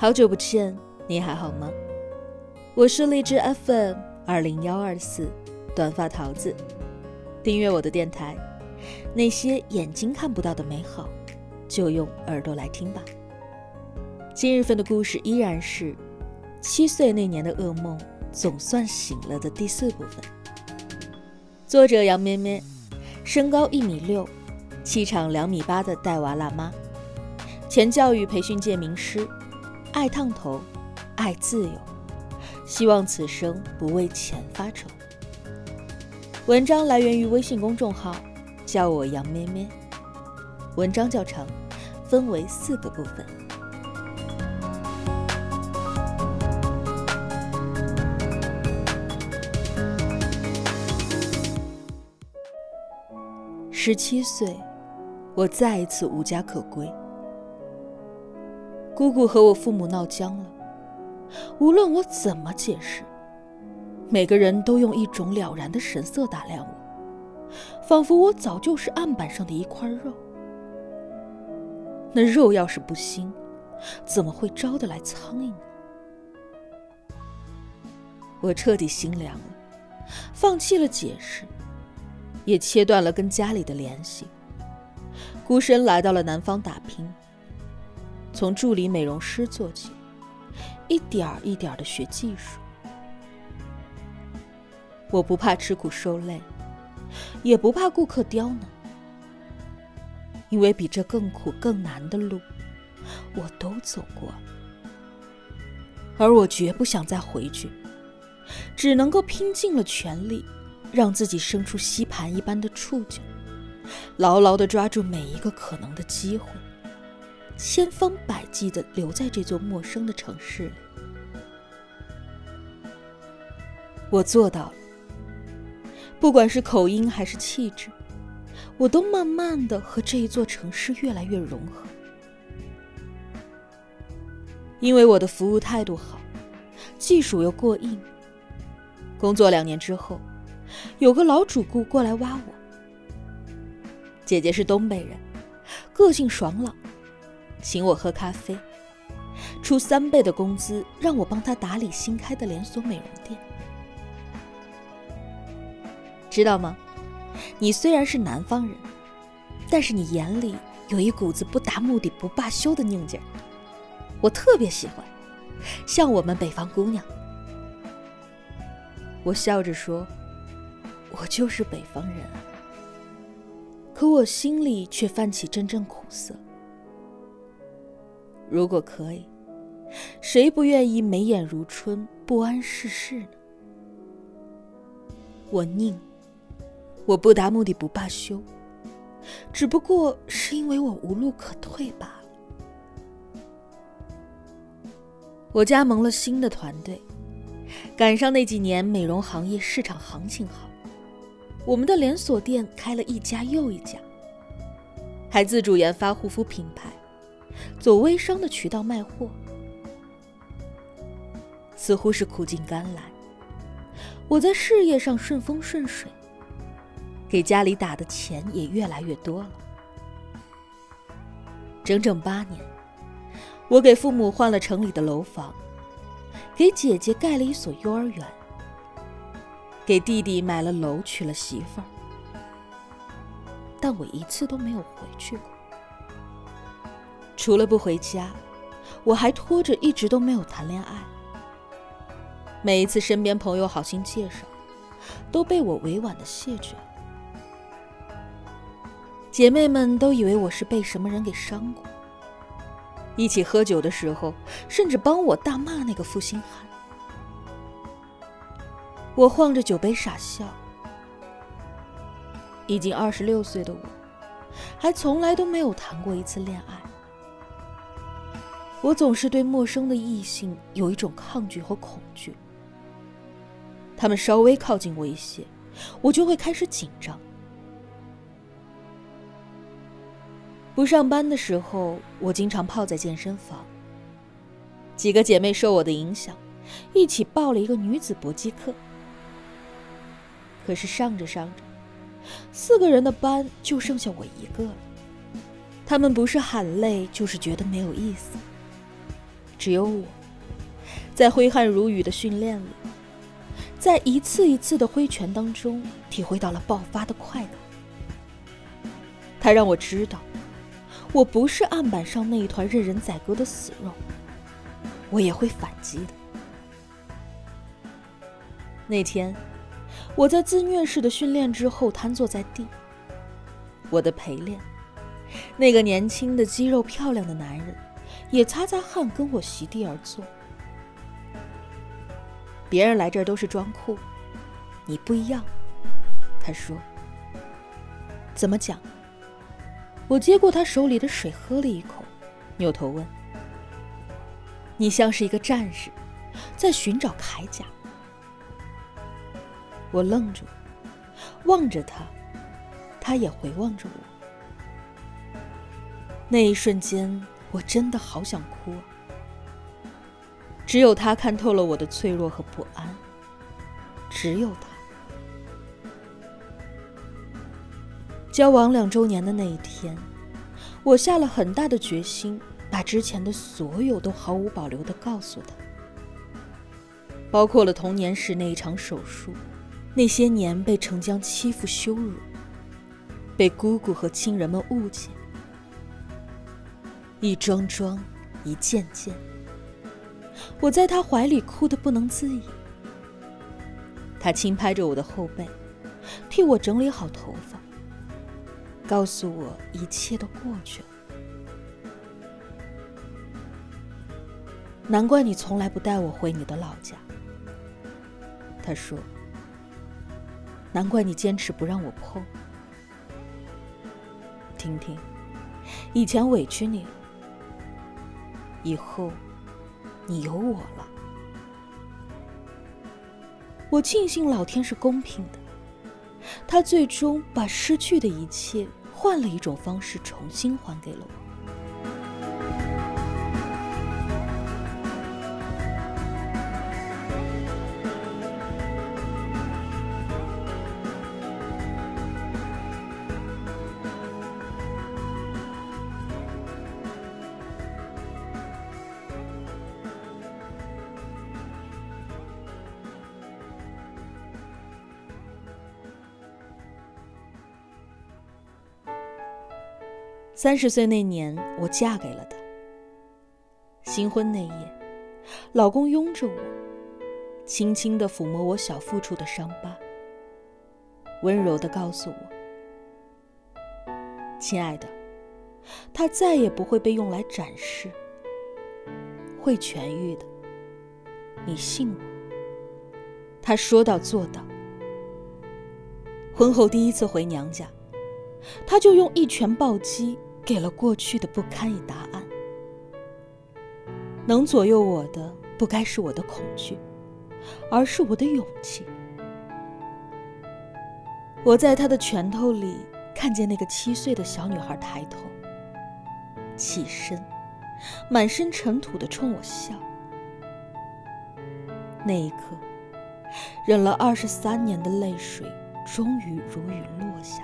好久不见，你还好吗？我是荔枝 FM 二零幺二四短发桃子，订阅我的电台。那些眼睛看不到的美好，就用耳朵来听吧。今日份的故事依然是七岁那年的噩梦总算醒了的第四部分。作者杨咩咩，身高一米六，气场两米八的带娃辣妈，前教育培训界名师。爱烫头，爱自由，希望此生不为钱发愁。文章来源于微信公众号“叫我杨咩咩”，文章较长，分为四个部分。十七岁，我再一次无家可归。姑姑和我父母闹僵了，无论我怎么解释，每个人都用一种了然的神色打量我，仿佛我早就是案板上的一块肉。那肉要是不腥，怎么会招得来苍蝇呢？我彻底心凉了，放弃了解释，也切断了跟家里的联系，孤身来到了南方打拼。从助理美容师做起，一点儿一点儿的学技术。我不怕吃苦受累，也不怕顾客刁难，因为比这更苦更难的路，我都走过。而我绝不想再回去，只能够拼尽了全力，让自己伸出吸盘一般的触角，牢牢的抓住每一个可能的机会。千方百计的留在这座陌生的城市里，我做到了。不管是口音还是气质，我都慢慢的和这一座城市越来越融合。因为我的服务态度好，技术又过硬。工作两年之后，有个老主顾过来挖我。姐姐是东北人，个性爽朗。请我喝咖啡，出三倍的工资让我帮他打理新开的连锁美容店，知道吗？你虽然是南方人，但是你眼里有一股子不达目的不罢休的拧劲儿，我特别喜欢，像我们北方姑娘。我笑着说：“我就是北方人。”可我心里却泛起阵阵苦涩。如果可以，谁不愿意眉眼如春、不谙世事呢？我宁，我不达目的不罢休，只不过是因为我无路可退罢了。我加盟了新的团队，赶上那几年美容行业市场行情好，我们的连锁店开了一家又一家，还自主研发护肤品牌。走微商的渠道卖货，似乎是苦尽甘来。我在事业上顺风顺水，给家里打的钱也越来越多了。整整八年，我给父母换了城里的楼房，给姐姐盖了一所幼儿园，给弟弟买了楼，娶了媳妇儿。但我一次都没有回去过。除了不回家，我还拖着一直都没有谈恋爱。每一次身边朋友好心介绍，都被我委婉的谢绝。姐妹们都以为我是被什么人给伤过，一起喝酒的时候，甚至帮我大骂那个负心汉。我晃着酒杯傻笑。已经二十六岁的我，还从来都没有谈过一次恋爱。我总是对陌生的异性有一种抗拒和恐惧，他们稍微靠近我一些，我就会开始紧张。不上班的时候，我经常泡在健身房。几个姐妹受我的影响，一起报了一个女子搏击课。可是上着上着，四个人的班就剩下我一个了。他们不是喊累，就是觉得没有意思。只有我，在挥汗如雨的训练里，在一次一次的挥拳当中，体会到了爆发的快感。他让我知道，我不是案板上那一团任人宰割的死肉，我也会反击的。那天，我在自虐式的训练之后瘫坐在地，我的陪练，那个年轻的肌肉漂亮的男人，也擦擦汗跟我席地而坐。别人来这儿都是装酷，你不一样，他说。怎么讲？我接过他手里的水，喝了一口，扭头问：“你像是一个战士，在寻找铠甲。”我愣住，望着他，他也回望着我。那一瞬间，我真的好想哭。只有他看透了我的脆弱和不安，只有他。交往两周年的那一天，我下了很大的决心，把之前的所有都毫无保留的告诉他，包括了童年时那一场手术，那些年被程江欺负羞辱，被姑姑和亲人们误解，一桩桩，一件件，我在他怀里哭得不能自已。他轻拍着我的后背，替我整理好头发。告诉我一切都过去了。难怪你从来不带我回你的老家。他说。难怪你坚持不让我碰。婷婷，以前委屈你了，以后你有我了。我庆幸老天是公平的，他最终把失去的一切。换了一种方式，重新还给了我。三十岁那年，我嫁给了他。新婚那夜，老公拥着我，轻轻的抚摸我小腹处的伤疤，温柔的告诉我：“亲爱的，他再也不会被用来展示，会痊愈的，你信我。”他说到做到。婚后第一次回娘家，他就用一拳暴击。给了过去的不堪以答案。能左右我的，不该是我的恐惧，而是我的勇气。我在他的拳头里看见那个七岁的小女孩抬头、起身，满身尘土的冲我笑。那一刻，忍了二十三年的泪水终于如雨落下。